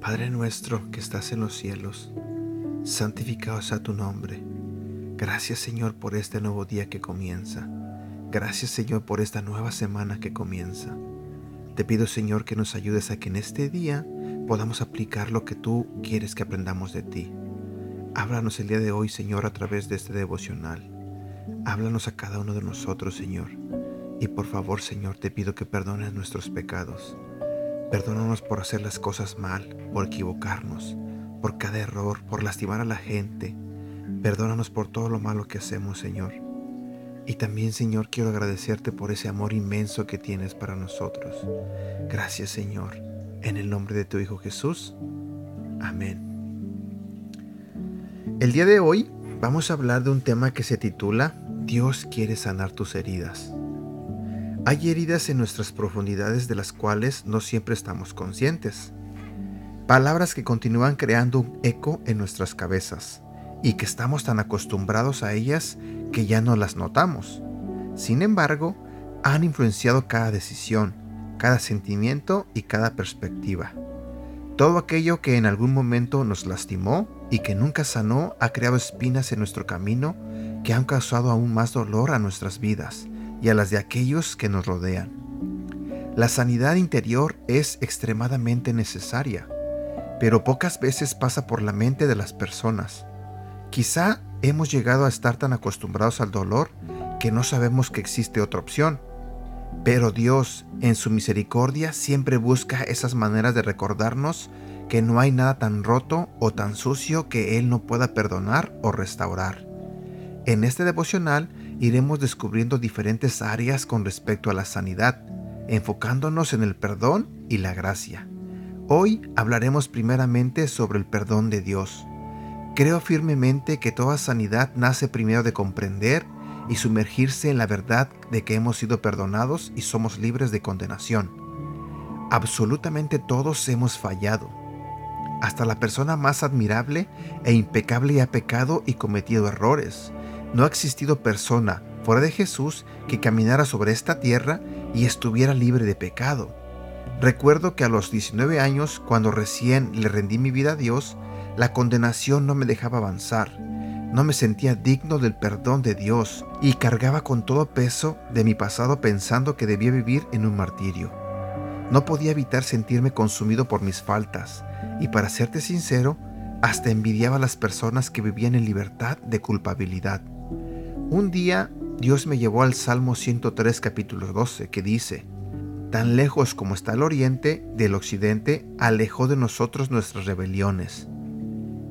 Padre nuestro que estás en los cielos, santificado sea tu nombre. Gracias Señor por este nuevo día que comienza. Gracias Señor por esta nueva semana que comienza. Te pido Señor que nos ayudes a que en este día podamos aplicar lo que tú quieres que aprendamos de ti. Háblanos el día de hoy Señor a través de este devocional. Háblanos a cada uno de nosotros Señor. Y por favor Señor te pido que perdones nuestros pecados Perdónanos por hacer las cosas mal, por equivocarnos, por cada error, por lastimar a la gente. Perdónanos por todo lo malo que hacemos, Señor. Y también, Señor, quiero agradecerte por ese amor inmenso que tienes para nosotros. Gracias, Señor. En el nombre de tu Hijo Jesús. Amén. El día de hoy vamos a hablar de un tema que se titula Dios quiere sanar tus heridas. Hay heridas en nuestras profundidades de las cuales no siempre estamos conscientes. Palabras que continúan creando un eco en nuestras cabezas y que estamos tan acostumbrados a ellas que ya no las notamos. Sin embargo, han influenciado cada decisión, cada sentimiento y cada perspectiva. Todo aquello que en algún momento nos lastimó y que nunca sanó ha creado espinas en nuestro camino que han causado aún más dolor a nuestras vidas y a las de aquellos que nos rodean. La sanidad interior es extremadamente necesaria, pero pocas veces pasa por la mente de las personas. Quizá hemos llegado a estar tan acostumbrados al dolor que no sabemos que existe otra opción. Pero Dios, en su misericordia, siempre busca esas maneras de recordarnos que no hay nada tan roto o tan sucio que Él no pueda perdonar o restaurar. En este devocional iremos descubriendo diferentes áreas con respecto a la sanidad, enfocándonos en el perdón y la gracia. Hoy hablaremos primeramente sobre el perdón de Dios. Creo firmemente que toda sanidad nace primero de comprender y sumergirse en la verdad de que hemos sido perdonados y somos libres de condenación. Absolutamente todos hemos fallado. Hasta la persona más admirable e impecable ha pecado y cometido errores. No ha existido persona fuera de Jesús que caminara sobre esta tierra y estuviera libre de pecado. Recuerdo que a los 19 años, cuando recién le rendí mi vida a Dios, la condenación no me dejaba avanzar. No me sentía digno del perdón de Dios y cargaba con todo peso de mi pasado pensando que debía vivir en un martirio. No podía evitar sentirme consumido por mis faltas y para serte sincero, hasta envidiaba a las personas que vivían en libertad de culpabilidad. Un día Dios me llevó al Salmo 103 capítulo 12 que dice, Tan lejos como está el oriente del occidente, alejó de nosotros nuestras rebeliones.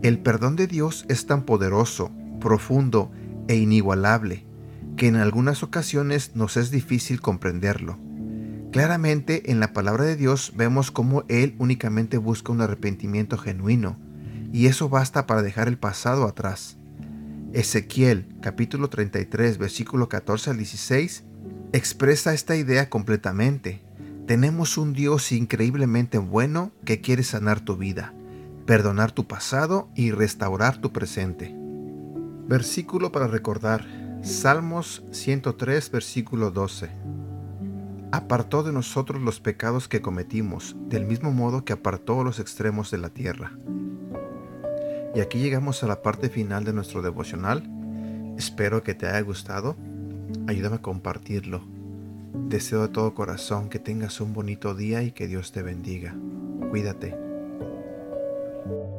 El perdón de Dios es tan poderoso, profundo e inigualable que en algunas ocasiones nos es difícil comprenderlo. Claramente en la palabra de Dios vemos cómo Él únicamente busca un arrepentimiento genuino, y eso basta para dejar el pasado atrás. Ezequiel capítulo 33 versículo 14 al 16 expresa esta idea completamente. Tenemos un Dios increíblemente bueno que quiere sanar tu vida, perdonar tu pasado y restaurar tu presente. Versículo para recordar. Salmos 103 versículo 12. Apartó de nosotros los pecados que cometimos, del mismo modo que apartó los extremos de la tierra. Y aquí llegamos a la parte final de nuestro devocional. Espero que te haya gustado. Ayúdame a compartirlo. Deseo de todo corazón que tengas un bonito día y que Dios te bendiga. Cuídate. Thank you.